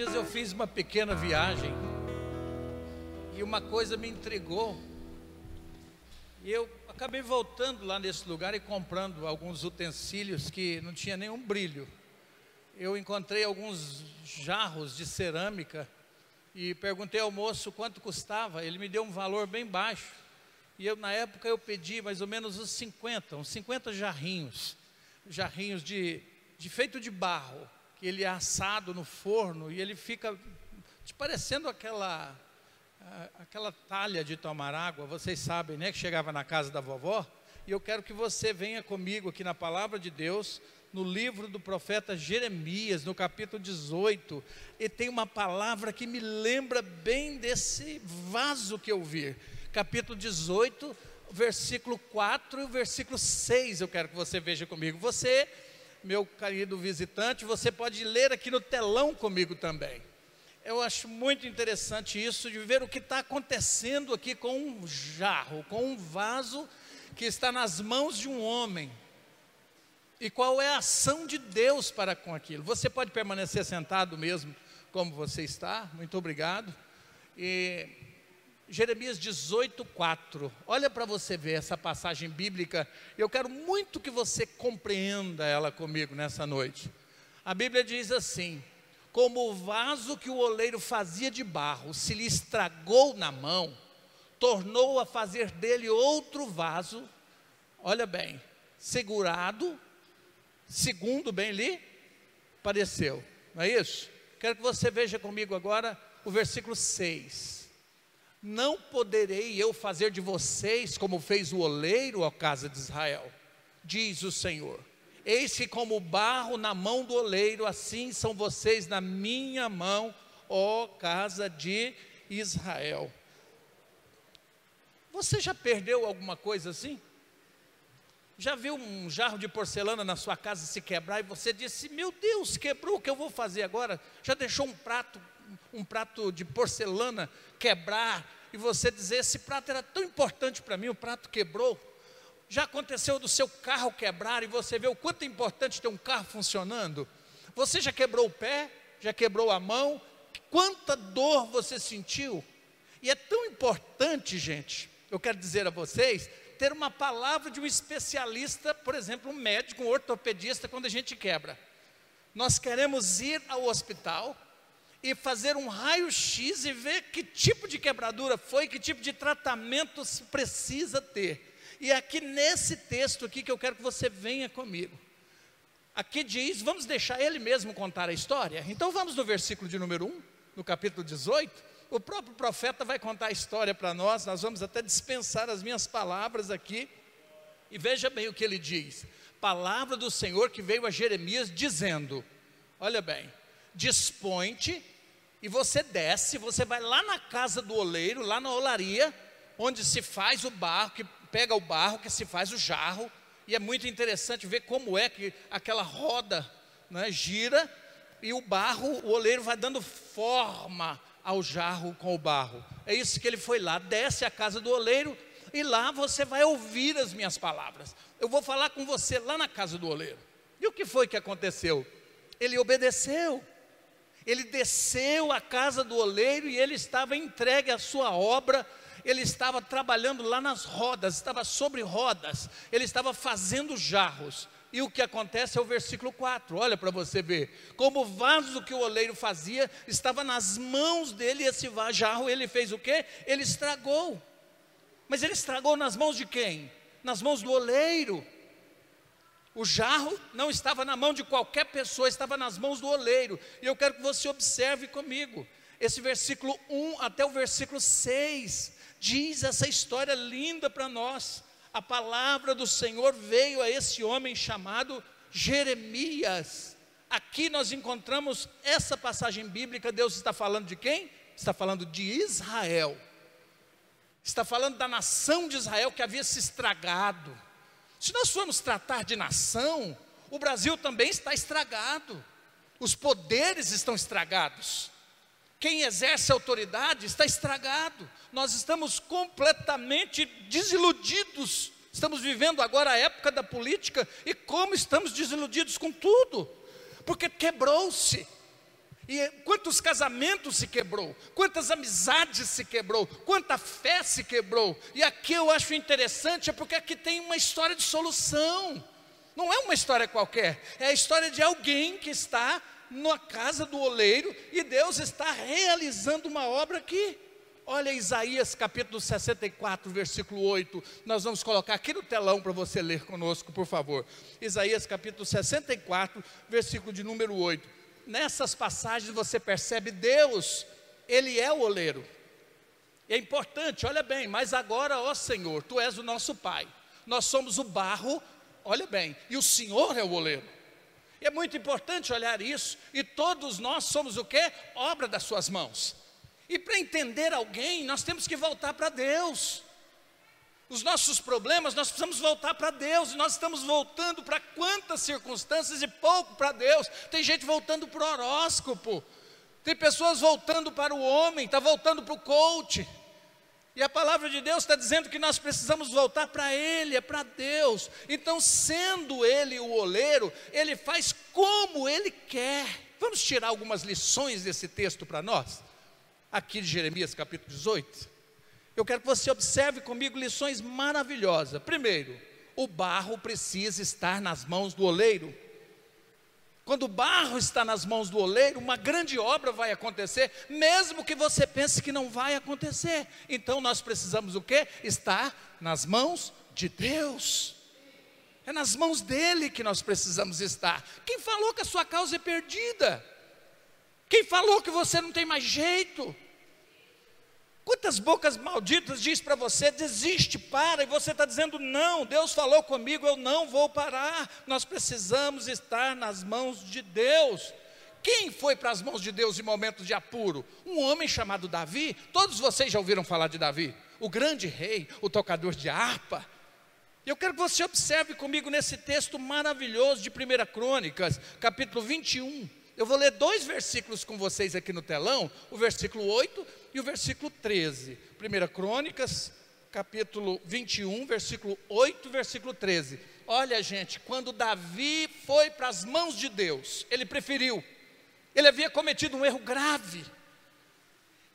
dias eu fiz uma pequena viagem e uma coisa me intrigou. E eu acabei voltando lá nesse lugar e comprando alguns utensílios que não tinha nenhum brilho. Eu encontrei alguns jarros de cerâmica e perguntei ao moço quanto custava. Ele me deu um valor bem baixo. E eu, na época, eu pedi mais ou menos uns 50, uns 50 jarrinhos, jarrinhos de, de feito de barro, que ele é assado no forno e ele fica te parecendo aquela aquela talha de tomar água, vocês sabem, né, que chegava na casa da vovó, e eu quero que você venha comigo aqui na palavra de Deus, no livro do profeta Jeremias, no capítulo 18, e tem uma palavra que me lembra bem desse vaso que eu vi. Capítulo 18, versículo 4 e o versículo 6, eu quero que você veja comigo. Você, meu querido visitante, você pode ler aqui no telão comigo também eu acho muito interessante isso, de ver o que está acontecendo aqui com um jarro, com um vaso que está nas mãos de um homem. E qual é a ação de Deus para com aquilo? Você pode permanecer sentado mesmo como você está, muito obrigado. E Jeremias 18, 4. Olha para você ver essa passagem bíblica. Eu quero muito que você compreenda ela comigo nessa noite. A Bíblia diz assim: como o vaso que o oleiro fazia de barro se lhe estragou na mão, tornou a fazer dele outro vaso, olha bem, segurado, segundo bem lhe pareceu, não é isso? Quero que você veja comigo agora o versículo 6. Não poderei eu fazer de vocês como fez o oleiro, à casa de Israel, diz o Senhor Eis que, como barro na mão do oleiro, assim são vocês na minha mão, ó casa de Israel. Você já perdeu alguma coisa assim? Já viu um jarro de porcelana na sua casa se quebrar e você disse: Meu Deus, quebrou, o que eu vou fazer agora? Já deixou um prato, um prato de porcelana quebrar e você dizer: Esse prato era tão importante para mim, o prato quebrou. Já aconteceu do seu carro quebrar e você vê o quanto é importante ter um carro funcionando? Você já quebrou o pé? Já quebrou a mão? Quanta dor você sentiu? E é tão importante, gente, eu quero dizer a vocês, ter uma palavra de um especialista, por exemplo, um médico, um ortopedista, quando a gente quebra. Nós queremos ir ao hospital e fazer um raio-x e ver que tipo de quebradura foi, que tipo de tratamento se precisa ter. E aqui nesse texto aqui que eu quero que você venha comigo. Aqui diz, vamos deixar ele mesmo contar a história. Então vamos no versículo de número 1, no capítulo 18. O próprio profeta vai contar a história para nós, nós vamos até dispensar as minhas palavras aqui. E veja bem o que ele diz: Palavra do Senhor que veio a Jeremias dizendo: Olha bem, dispõe-te e você desce, você vai lá na casa do oleiro, lá na olaria, onde se faz o barro, que pega o barro, que se faz o jarro, e é muito interessante ver como é que aquela roda né, gira e o barro, o oleiro vai dando forma ao jarro com o barro. É isso que ele foi lá, desce à casa do oleiro e lá você vai ouvir as minhas palavras. Eu vou falar com você lá na casa do oleiro. E o que foi que aconteceu? Ele obedeceu. Ele desceu à casa do oleiro e ele estava entregue à sua obra ele estava trabalhando lá nas rodas, estava sobre rodas, ele estava fazendo jarros. E o que acontece é o versículo 4, olha para você ver. Como o vaso que o oleiro fazia estava nas mãos dele, esse jarro ele fez o quê? Ele estragou. Mas ele estragou nas mãos de quem? Nas mãos do oleiro. O jarro não estava na mão de qualquer pessoa, estava nas mãos do oleiro. E eu quero que você observe comigo. Esse versículo 1 até o versículo 6 diz essa história linda para nós. A palavra do Senhor veio a esse homem chamado Jeremias. Aqui nós encontramos essa passagem bíblica. Deus está falando de quem? Está falando de Israel. Está falando da nação de Israel que havia se estragado. Se nós formos tratar de nação, o Brasil também está estragado. Os poderes estão estragados. Quem exerce autoridade está estragado. Nós estamos completamente desiludidos. Estamos vivendo agora a época da política e como estamos desiludidos com tudo, porque quebrou-se. E quantos casamentos se quebrou, quantas amizades se quebrou, quanta fé se quebrou. E aqui eu acho interessante, é porque aqui tem uma história de solução. Não é uma história qualquer, é a história de alguém que está na casa do oleiro e Deus está realizando uma obra aqui. Olha Isaías capítulo 64, versículo 8. Nós vamos colocar aqui no telão para você ler conosco, por favor. Isaías capítulo 64, versículo de número 8. Nessas passagens você percebe Deus, Ele é o oleiro. É importante, olha bem, mas agora, ó Senhor, Tu és o nosso Pai. Nós somos o barro, olha bem, e o Senhor é o oleiro. E é muito importante olhar isso, e todos nós somos o que? Obra das Suas mãos. E para entender alguém, nós temos que voltar para Deus. Os nossos problemas, nós precisamos voltar para Deus. Nós estamos voltando para quantas circunstâncias e pouco para Deus. Tem gente voltando para o horóscopo. Tem pessoas voltando para o homem, está voltando para o coach. E a palavra de Deus está dizendo que nós precisamos voltar para Ele, é para Deus. Então, sendo Ele o oleiro, Ele faz como Ele quer. Vamos tirar algumas lições desse texto para nós? aqui de Jeremias capítulo 18, eu quero que você observe comigo lições maravilhosas. Primeiro, o barro precisa estar nas mãos do oleiro. Quando o barro está nas mãos do oleiro, uma grande obra vai acontecer, mesmo que você pense que não vai acontecer. Então nós precisamos o quê? Estar nas mãos de Deus. É nas mãos dele que nós precisamos estar. Quem falou que a sua causa é perdida? Quem falou que você não tem mais jeito? Quantas bocas malditas diz para você, desiste, para, e você está dizendo, não, Deus falou comigo, eu não vou parar. Nós precisamos estar nas mãos de Deus. Quem foi para as mãos de Deus em momentos de apuro? Um homem chamado Davi. Todos vocês já ouviram falar de Davi, o grande rei, o tocador de harpa. Eu quero que você observe comigo nesse texto maravilhoso de 1 Crônicas, capítulo 21. Eu vou ler dois versículos com vocês aqui no telão, o versículo 8 e o versículo 13. 1 Crônicas, capítulo 21, versículo 8 e versículo 13. Olha, gente, quando Davi foi para as mãos de Deus, ele preferiu, ele havia cometido um erro grave,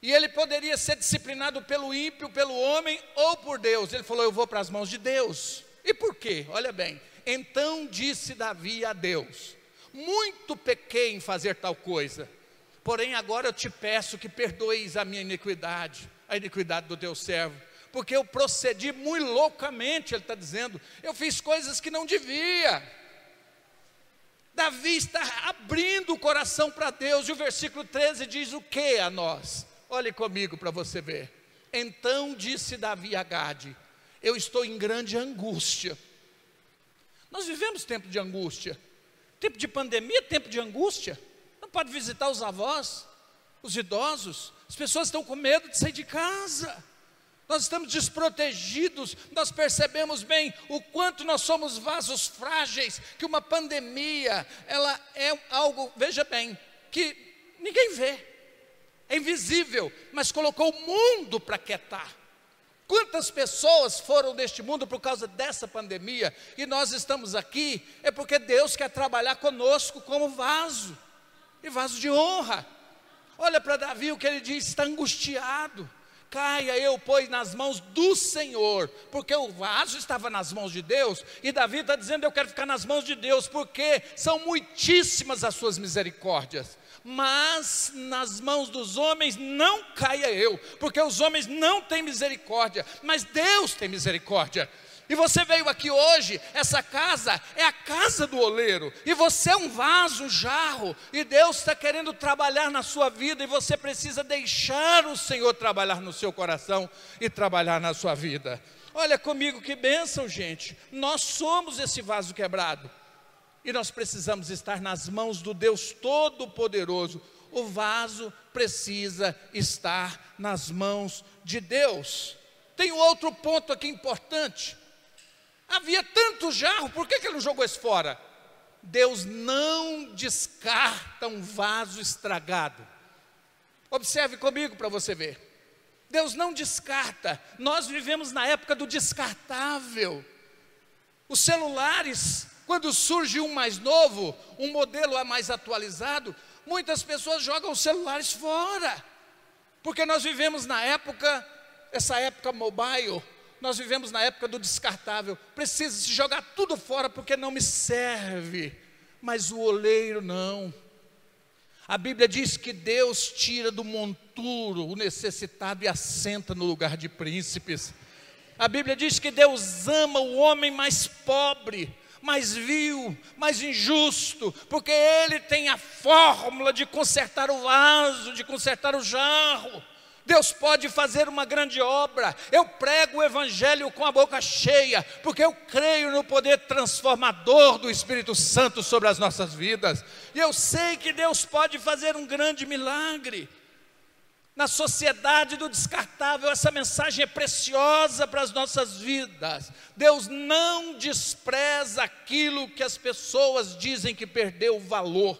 e ele poderia ser disciplinado pelo ímpio, pelo homem ou por Deus. Ele falou: Eu vou para as mãos de Deus. E por quê? Olha bem. Então disse Davi a Deus: muito pequei em fazer tal coisa. Porém, agora eu te peço que perdoeis a minha iniquidade, a iniquidade do teu servo, porque eu procedi muito loucamente, ele está dizendo, eu fiz coisas que não devia. Davi está abrindo o coração para Deus, e o versículo 13 diz o que a nós? Olhe comigo para você ver. Então disse Davi a Gade: Eu estou em grande angústia. Nós vivemos tempo de angústia. Tempo de pandemia, tempo de angústia. Pode visitar os avós, os idosos. As pessoas estão com medo de sair de casa. Nós estamos desprotegidos, nós percebemos bem o quanto nós somos vasos frágeis, que uma pandemia, ela é algo, veja bem, que ninguém vê, é invisível, mas colocou o mundo para quietar. Quantas pessoas foram deste mundo por causa dessa pandemia e nós estamos aqui, é porque Deus quer trabalhar conosco como vaso, e vaso de honra. Olha para Davi o que ele diz: está angustiado. Caia eu, pois, nas mãos do Senhor, porque o vaso estava nas mãos de Deus, e Davi está dizendo: Eu quero ficar nas mãos de Deus, porque são muitíssimas as suas misericórdias mas nas mãos dos homens não caia eu, porque os homens não têm misericórdia, mas Deus tem misericórdia. E você veio aqui hoje, essa casa é a casa do oleiro, e você é um vaso, um jarro, e Deus está querendo trabalhar na sua vida, e você precisa deixar o Senhor trabalhar no seu coração e trabalhar na sua vida. Olha comigo que bênção, gente. Nós somos esse vaso quebrado. E nós precisamos estar nas mãos do Deus Todo-Poderoso. O vaso precisa estar nas mãos de Deus. Tem um outro ponto aqui importante. Havia tanto jarro, por que, que ele não jogou isso fora? Deus não descarta um vaso estragado. Observe comigo para você ver. Deus não descarta. Nós vivemos na época do descartável. Os celulares quando surge um mais novo, um modelo mais atualizado, Muitas pessoas jogam os celulares fora, porque nós vivemos na época, essa época mobile, nós vivemos na época do descartável. Precisa se jogar tudo fora porque não me serve, mas o oleiro não. A Bíblia diz que Deus tira do monturo o necessitado e assenta no lugar de príncipes. A Bíblia diz que Deus ama o homem mais pobre, mais vil, mais injusto, porque ele tem a fórmula de consertar o vaso, de consertar o jarro. Deus pode fazer uma grande obra. Eu prego o Evangelho com a boca cheia, porque eu creio no poder transformador do Espírito Santo sobre as nossas vidas. E eu sei que Deus pode fazer um grande milagre. Na sociedade do descartável, essa mensagem é preciosa para as nossas vidas. Deus não despreza aquilo que as pessoas dizem que perdeu valor.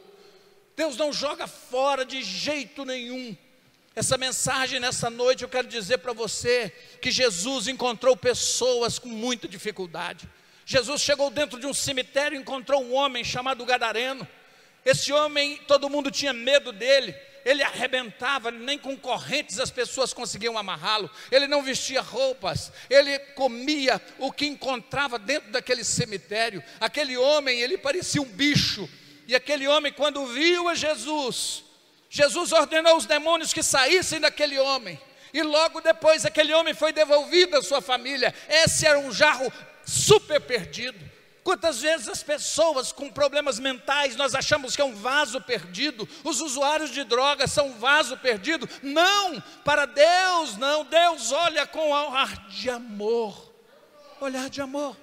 Deus não joga fora de jeito nenhum. Essa mensagem nessa noite eu quero dizer para você que Jesus encontrou pessoas com muita dificuldade. Jesus chegou dentro de um cemitério e encontrou um homem chamado Gadareno. Esse homem, todo mundo tinha medo dele. Ele arrebentava, nem com correntes as pessoas conseguiam amarrá-lo. Ele não vestia roupas, ele comia o que encontrava dentro daquele cemitério. Aquele homem, ele parecia um bicho. E aquele homem, quando viu a Jesus, Jesus ordenou os demônios que saíssem daquele homem. E logo depois aquele homem foi devolvido à sua família. Esse era um jarro super perdido. Quantas vezes as pessoas com problemas mentais nós achamos que é um vaso perdido, os usuários de drogas são um vaso perdido? Não, para Deus não. Deus olha com olhar de amor. Olhar de amor.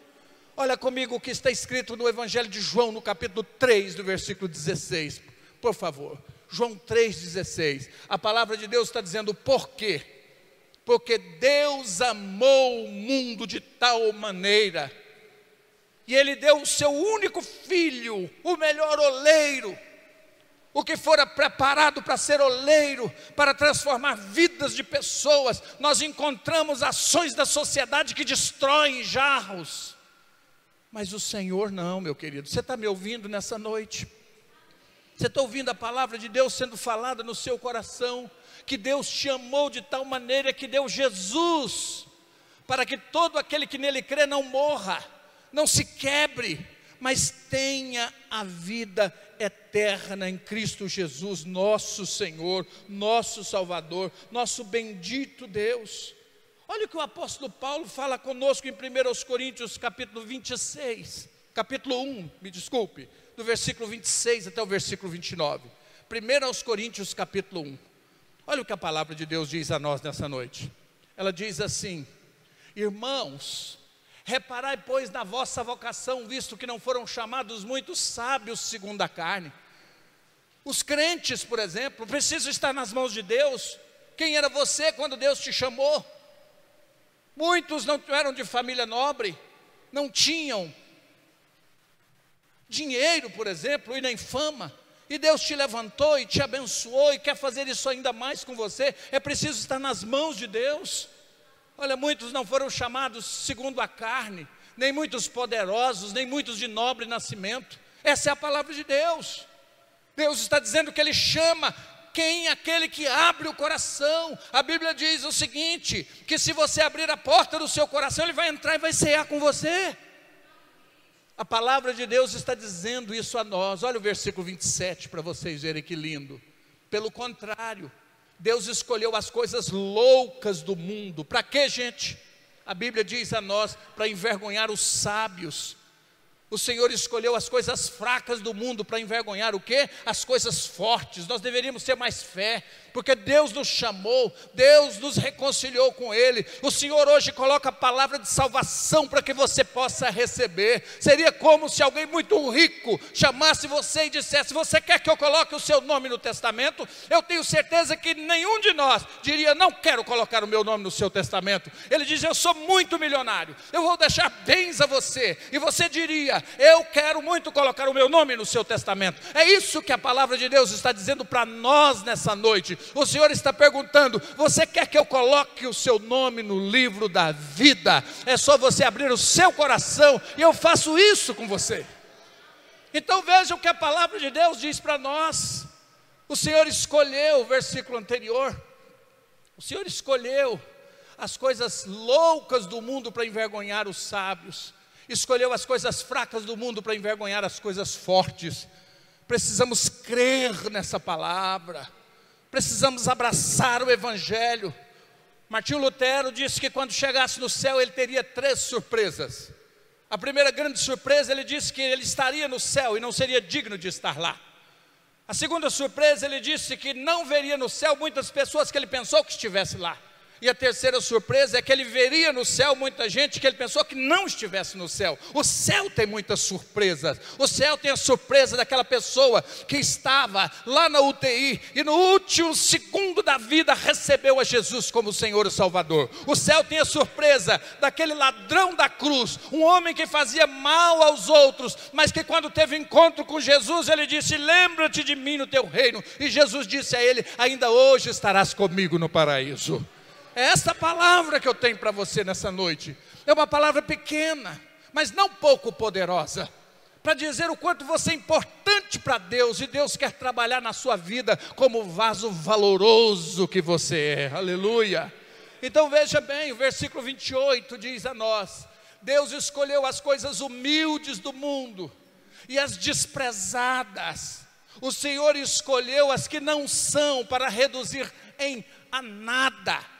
Olha comigo o que está escrito no Evangelho de João, no capítulo 3, do versículo 16, por favor. João 3,16. A palavra de Deus está dizendo por quê? Porque Deus amou o mundo de tal maneira, e Ele deu o seu único filho, o melhor oleiro, o que fora preparado para ser oleiro, para transformar vidas de pessoas. Nós encontramos ações da sociedade que destroem jarros, mas o Senhor não, meu querido. Você está me ouvindo nessa noite? Você está ouvindo a palavra de Deus sendo falada no seu coração? Que Deus te amou de tal maneira que deu Jesus, para que todo aquele que nele crê não morra, não se quebre, mas tenha a vida eterna em Cristo Jesus, nosso Senhor, nosso Salvador, nosso bendito Deus. Olha o que o apóstolo Paulo fala conosco em 1 Coríntios capítulo 26, capítulo 1, me desculpe, do versículo 26 até o versículo 29. Primeiro aos Coríntios, capítulo 1. Olha o que a palavra de Deus diz a nós nessa noite. Ela diz assim: Irmãos, reparai, pois, na vossa vocação, visto que não foram chamados muitos sábios segundo a carne. Os crentes, por exemplo, precisam estar nas mãos de Deus. Quem era você quando Deus te chamou? Muitos não eram de família nobre, não tinham dinheiro, por exemplo, e nem fama, e Deus te levantou e te abençoou e quer fazer isso ainda mais com você, é preciso estar nas mãos de Deus. Olha, muitos não foram chamados segundo a carne, nem muitos poderosos, nem muitos de nobre nascimento. Essa é a palavra de Deus. Deus está dizendo que Ele chama quem? Aquele que abre o coração. A Bíblia diz o seguinte: que se você abrir a porta do seu coração, Ele vai entrar e vai cear com você. A palavra de Deus está dizendo isso a nós. Olha o versículo 27 para vocês verem que lindo. Pelo contrário, Deus escolheu as coisas loucas do mundo. Para quê, gente? A Bíblia diz a nós para envergonhar os sábios. O Senhor escolheu as coisas fracas do mundo para envergonhar o quê? As coisas fortes. Nós deveríamos ter mais fé, porque Deus nos chamou, Deus nos reconciliou com Ele. O Senhor hoje coloca a palavra de salvação para que você possa receber. Seria como se alguém muito rico chamasse você e dissesse: Você quer que eu coloque o seu nome no testamento? Eu tenho certeza que nenhum de nós diria: Não quero colocar o meu nome no seu testamento. Ele diz: Eu sou muito milionário, eu vou deixar bens a você. E você diria: eu quero muito colocar o meu nome no seu testamento. É isso que a palavra de Deus está dizendo para nós nessa noite. O Senhor está perguntando: você quer que eu coloque o seu nome no livro da vida? É só você abrir o seu coração e eu faço isso com você. Então veja o que a palavra de Deus diz para nós. O Senhor escolheu, o versículo anterior, o Senhor escolheu as coisas loucas do mundo para envergonhar os sábios, escolheu as coisas fracas do mundo para envergonhar as coisas fortes. Precisamos crer nessa palavra, precisamos abraçar o Evangelho. Martinho Lutero disse que quando chegasse no céu ele teria três surpresas. A primeira grande surpresa, ele disse que ele estaria no céu e não seria digno de estar lá. A segunda surpresa, ele disse que não veria no céu muitas pessoas que ele pensou que estivesse lá. E a terceira surpresa é que ele veria no céu muita gente que ele pensou que não estivesse no céu. O céu tem muitas surpresas. O céu tem a surpresa daquela pessoa que estava lá na UTI e no último segundo da vida recebeu a Jesus como Senhor e Salvador. O céu tem a surpresa daquele ladrão da cruz, um homem que fazia mal aos outros, mas que quando teve encontro com Jesus, ele disse: Lembra-te de mim no teu reino. E Jesus disse a ele: Ainda hoje estarás comigo no paraíso. É essa palavra que eu tenho para você nessa noite. É uma palavra pequena, mas não pouco poderosa, para dizer o quanto você é importante para Deus e Deus quer trabalhar na sua vida como o vaso valoroso que você é. Aleluia. Então veja bem, o versículo 28 diz a nós: Deus escolheu as coisas humildes do mundo e as desprezadas. O Senhor escolheu as que não são para reduzir em a nada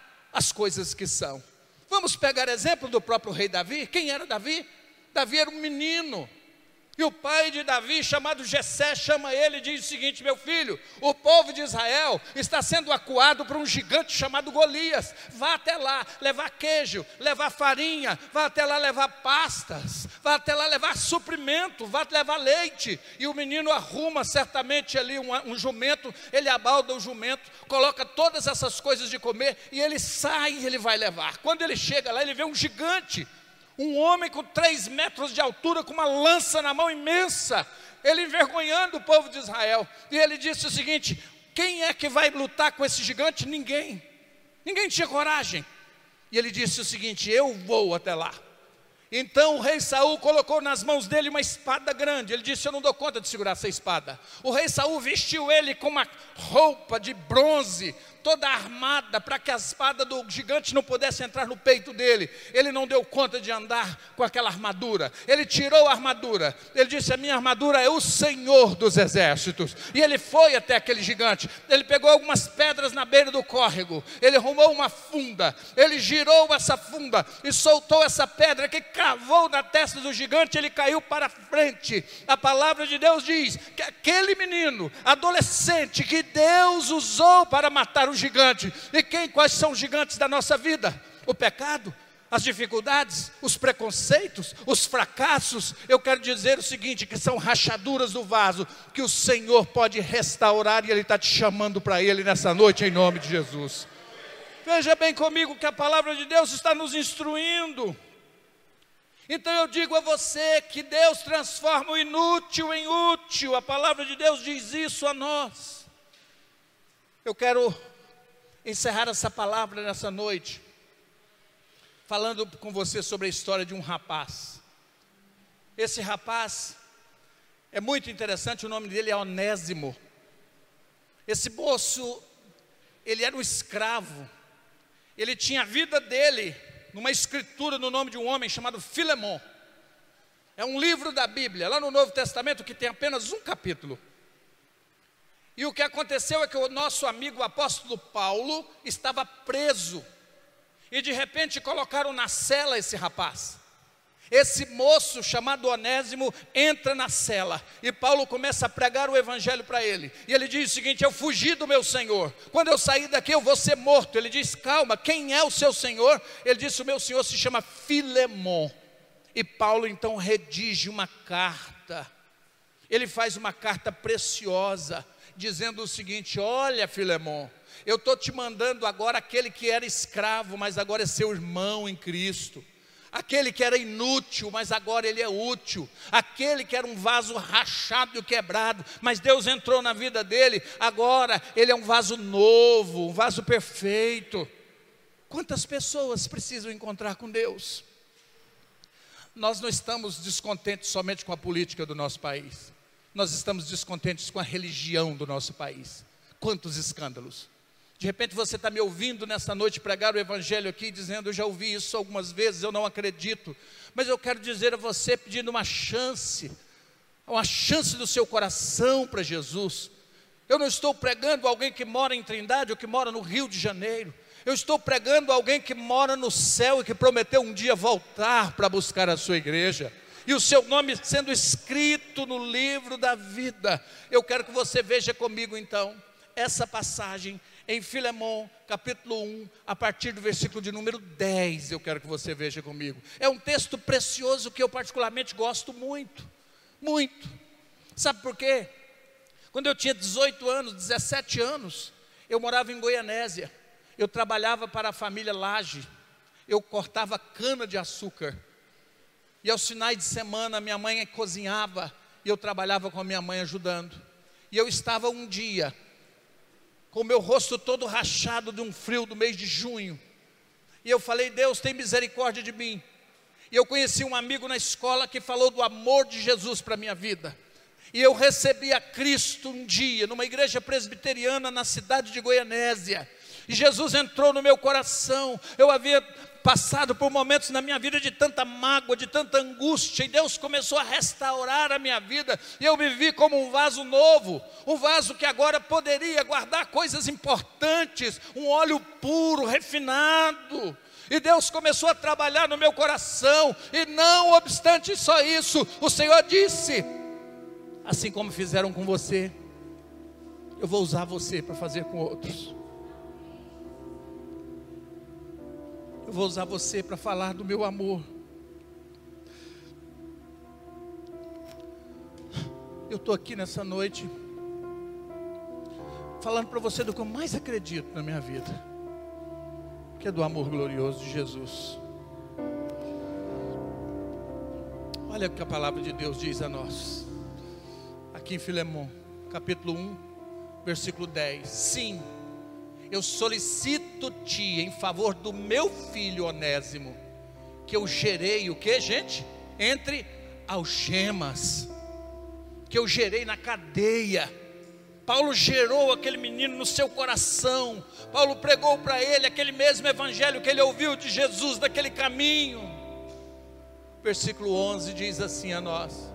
as coisas que são. Vamos pegar exemplo do próprio rei Davi. Quem era Davi? Davi era um menino, e o pai de Davi, chamado Jessé, chama ele e diz o seguinte: Meu filho, o povo de Israel está sendo acuado por um gigante chamado Golias. Vá até lá levar queijo, levar farinha, vá até lá levar pastas, vá até lá levar suprimento, vá levar leite. E o menino arruma certamente ali um, um jumento, ele abalda o jumento, coloca todas essas coisas de comer e ele sai e ele vai levar. Quando ele chega lá, ele vê um gigante um homem com três metros de altura, com uma lança na mão imensa, ele envergonhando o povo de Israel. E ele disse o seguinte: quem é que vai lutar com esse gigante? Ninguém. Ninguém tinha coragem. E ele disse o seguinte: eu vou até lá. Então o rei Saul colocou nas mãos dele uma espada grande. Ele disse: Eu não dou conta de segurar essa espada. O rei Saul vestiu ele com uma roupa de bronze, toda armada, para que a espada do gigante não pudesse entrar no peito dele. Ele não deu conta de andar com aquela armadura. Ele tirou a armadura. Ele disse: A minha armadura é o Senhor dos exércitos. E ele foi até aquele gigante. Ele pegou algumas pedras na beira do córrego. Ele arrumou uma funda. Ele girou essa funda e soltou essa pedra que cravou na testa do gigante. Ele caiu para frente. A palavra de Deus diz que aquele menino, adolescente, que Deus usou para matar o gigante. E quem, quais são os gigantes da nossa vida? O pecado, as dificuldades, os preconceitos, os fracassos. Eu quero dizer o seguinte: que são rachaduras do vaso que o Senhor pode restaurar e Ele está te chamando para Ele nessa noite, em nome de Jesus. Veja bem comigo que a palavra de Deus está nos instruindo. Então eu digo a você que Deus transforma o inútil em útil, a palavra de Deus diz isso a nós. Eu quero encerrar essa palavra nessa noite, falando com você sobre a história de um rapaz. Esse rapaz é muito interessante, o nome dele é Onésimo. Esse moço, ele era um escravo, ele tinha a vida dele numa escritura no nome de um homem chamado Filemon. É um livro da Bíblia, lá no Novo Testamento, que tem apenas um capítulo. E o que aconteceu é que o nosso amigo o apóstolo Paulo estava preso. E de repente colocaram na cela esse rapaz. Esse moço chamado Onésimo entra na cela e Paulo começa a pregar o evangelho para ele. E ele diz o seguinte: Eu fugi do meu senhor. Quando eu sair daqui, eu vou ser morto. Ele diz: Calma, quem é o seu senhor? Ele disse: O meu senhor se chama Filemon. E Paulo então redige uma carta. Ele faz uma carta preciosa dizendo o seguinte: Olha, Filemon, eu estou te mandando agora aquele que era escravo, mas agora é seu irmão em Cristo. Aquele que era inútil, mas agora ele é útil. Aquele que era um vaso rachado e quebrado, mas Deus entrou na vida dele, agora ele é um vaso novo, um vaso perfeito. Quantas pessoas precisam encontrar com Deus? Nós não estamos descontentes somente com a política do nosso país nós estamos descontentes com a religião do nosso país. Quantos escândalos! De repente você está me ouvindo nesta noite pregar o Evangelho aqui, dizendo: Eu já ouvi isso algumas vezes, eu não acredito. Mas eu quero dizer a você, pedindo uma chance, uma chance do seu coração para Jesus. Eu não estou pregando alguém que mora em Trindade ou que mora no Rio de Janeiro. Eu estou pregando alguém que mora no céu e que prometeu um dia voltar para buscar a sua igreja. E o seu nome sendo escrito no livro da vida. Eu quero que você veja comigo então essa passagem em Filemão, capítulo 1, a partir do versículo de número 10, eu quero que você veja comigo. É um texto precioso que eu particularmente gosto muito, muito. Sabe por quê? Quando eu tinha 18 anos, 17 anos, eu morava em Goianésia. Eu trabalhava para a família Laje. Eu cortava cana de açúcar. E aos finais de semana minha mãe cozinhava e eu trabalhava com a minha mãe ajudando. E eu estava um dia com o meu rosto todo rachado de um frio do mês de junho. E eu falei: "Deus, tem misericórdia de mim". E eu conheci um amigo na escola que falou do amor de Jesus para minha vida. E eu recebi a Cristo um dia, numa igreja presbiteriana na cidade de Goianésia. E Jesus entrou no meu coração. Eu havia passado por momentos na minha vida de tanta mágoa, de tanta angústia, e Deus começou a restaurar a minha vida, e eu me vi como um vaso novo, um vaso que agora poderia guardar coisas importantes, um óleo puro, refinado. E Deus começou a trabalhar no meu coração, e não obstante só isso, o Senhor disse: assim como fizeram com você, eu vou usar você para fazer com outros. Eu vou usar você para falar do meu amor. Eu estou aqui nessa noite falando para você do que eu mais acredito na minha vida, que é do amor glorioso de Jesus. Olha o que a palavra de Deus diz a nós, aqui em Filemão, capítulo 1, versículo 10. Sim, eu solicito-te em favor do meu filho Onésimo, que eu gerei o que, gente? Entre algemas, que eu gerei na cadeia. Paulo gerou aquele menino no seu coração. Paulo pregou para ele aquele mesmo evangelho que ele ouviu de Jesus daquele caminho. Versículo 11 diz assim a nós: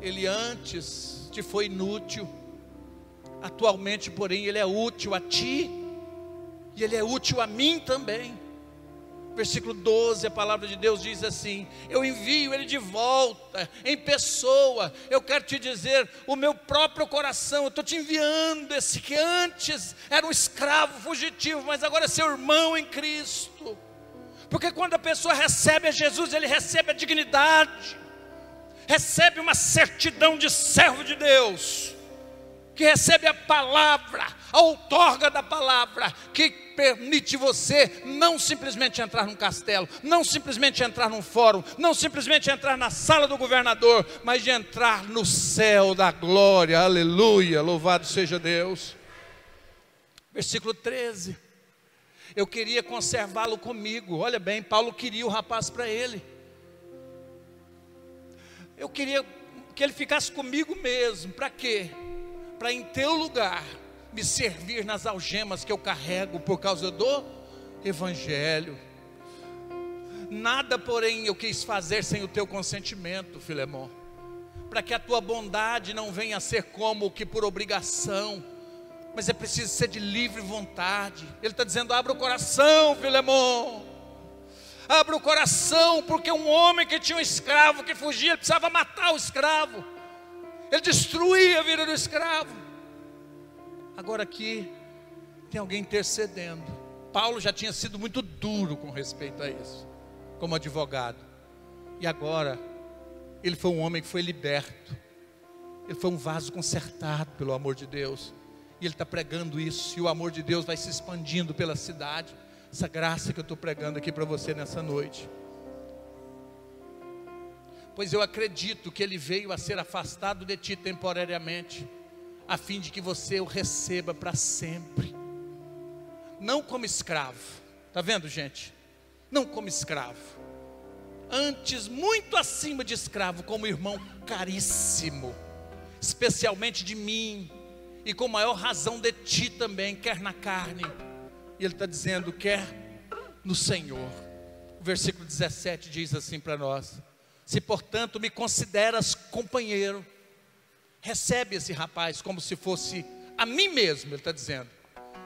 Ele antes te foi inútil Atualmente, porém, ele é útil a ti e ele é útil a mim também. Versículo 12, a palavra de Deus diz assim: Eu envio ele de volta, em pessoa. Eu quero te dizer, o meu próprio coração, eu estou te enviando esse que antes era um escravo fugitivo, mas agora é seu irmão em Cristo. Porque quando a pessoa recebe a Jesus, ele recebe a dignidade, recebe uma certidão de servo de Deus que recebe a palavra, a outorga da palavra, que permite você não simplesmente entrar num castelo, não simplesmente entrar num fórum, não simplesmente entrar na sala do governador, mas de entrar no céu da glória, aleluia, louvado seja Deus. Versículo 13. Eu queria conservá-lo comigo. Olha bem, Paulo queria o rapaz para ele. Eu queria que ele ficasse comigo mesmo. Para quê? Para em teu lugar me servir nas algemas que eu carrego por causa do Evangelho. Nada, porém, eu quis fazer sem o teu consentimento, Filemão, para que a tua bondade não venha a ser como que por obrigação, mas é preciso ser de livre vontade. Ele está dizendo: abra o coração, Filemão. Abra o coração, porque um homem que tinha um escravo que fugia, precisava matar o escravo. Ele destruía a vida do escravo. Agora aqui tem alguém intercedendo. Paulo já tinha sido muito duro com respeito a isso, como advogado. E agora, ele foi um homem que foi liberto. Ele foi um vaso consertado pelo amor de Deus. E ele está pregando isso. E o amor de Deus vai se expandindo pela cidade. Essa graça que eu estou pregando aqui para você nessa noite pois eu acredito que ele veio a ser afastado de ti temporariamente, a fim de que você o receba para sempre, não como escravo, está vendo, gente? Não como escravo, antes, muito acima de escravo, como irmão caríssimo, especialmente de mim e com maior razão de ti também, quer na carne. E ele está dizendo, quer no Senhor. O versículo 17 diz assim para nós: Se portanto me consideras companheiro, recebe esse rapaz como se fosse a mim mesmo, ele está dizendo.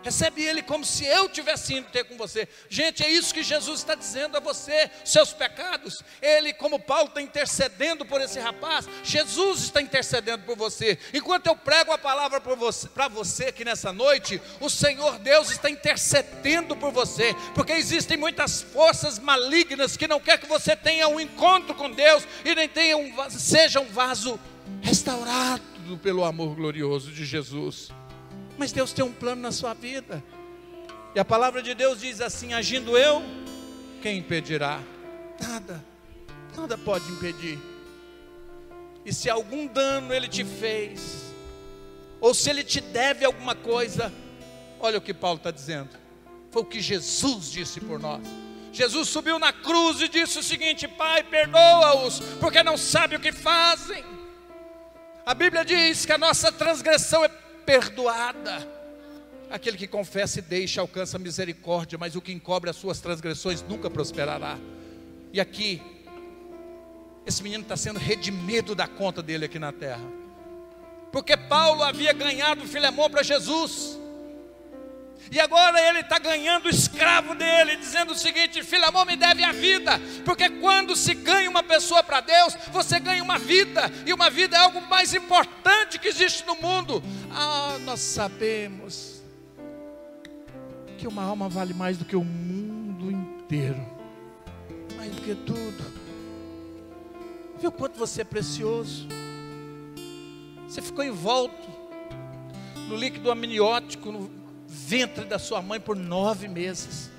Recebe ele como se eu tivesse indo ter com você. Gente, é isso que Jesus está dizendo a você, seus pecados. Ele, como Paulo, está intercedendo por esse rapaz. Jesus está intercedendo por você. Enquanto eu prego a palavra para você, aqui nessa noite, o Senhor Deus está intercedendo por você. Porque existem muitas forças malignas que não quer que você tenha um encontro com Deus e nem tenha um, seja um vaso restaurado pelo amor glorioso de Jesus. Mas Deus tem um plano na sua vida. E a palavra de Deus diz assim: agindo eu, quem impedirá? Nada, nada pode impedir. E se algum dano ele te fez, ou se ele te deve alguma coisa, olha o que Paulo está dizendo. Foi o que Jesus disse por nós. Jesus subiu na cruz e disse o seguinte: Pai, perdoa-os, porque não sabem o que fazem. A Bíblia diz que a nossa transgressão é perdoada. Aquele que confessa e deixa alcança misericórdia, mas o que encobre as suas transgressões nunca prosperará. E aqui, esse menino está sendo redimido da conta dele aqui na terra, porque Paulo havia ganhado Filemão para Jesus. E agora ele está ganhando o escravo dele, dizendo o seguinte: Filamão me deve a vida, porque quando se ganha uma pessoa para Deus, você ganha uma vida, e uma vida é algo mais importante que existe no mundo. Ah, nós sabemos que uma alma vale mais do que o mundo inteiro, mais do que tudo. Viu quanto você é precioso? Você ficou envolto no líquido amniótico, ventre da sua mãe por nove meses.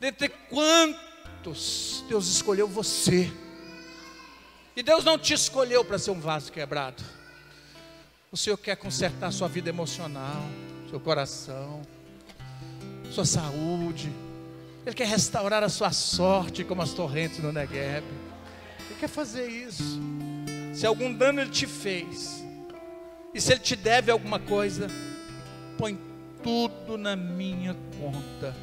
Dentre quantos Deus escolheu você. E Deus não te escolheu para ser um vaso quebrado. O Senhor quer consertar sua vida emocional, seu coração, sua saúde. Ele quer restaurar a sua sorte como as torrentes no Negev. Ele quer fazer isso. Se algum dano ele te fez, e se ele te deve alguma coisa, põe tudo na minha conta.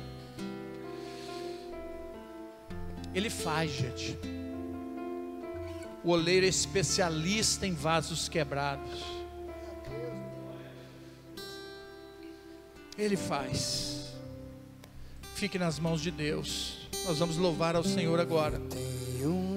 Ele faz, gente. O oleiro é especialista em vasos quebrados. Ele faz. Fique nas mãos de Deus. Nós vamos louvar ao Senhor agora.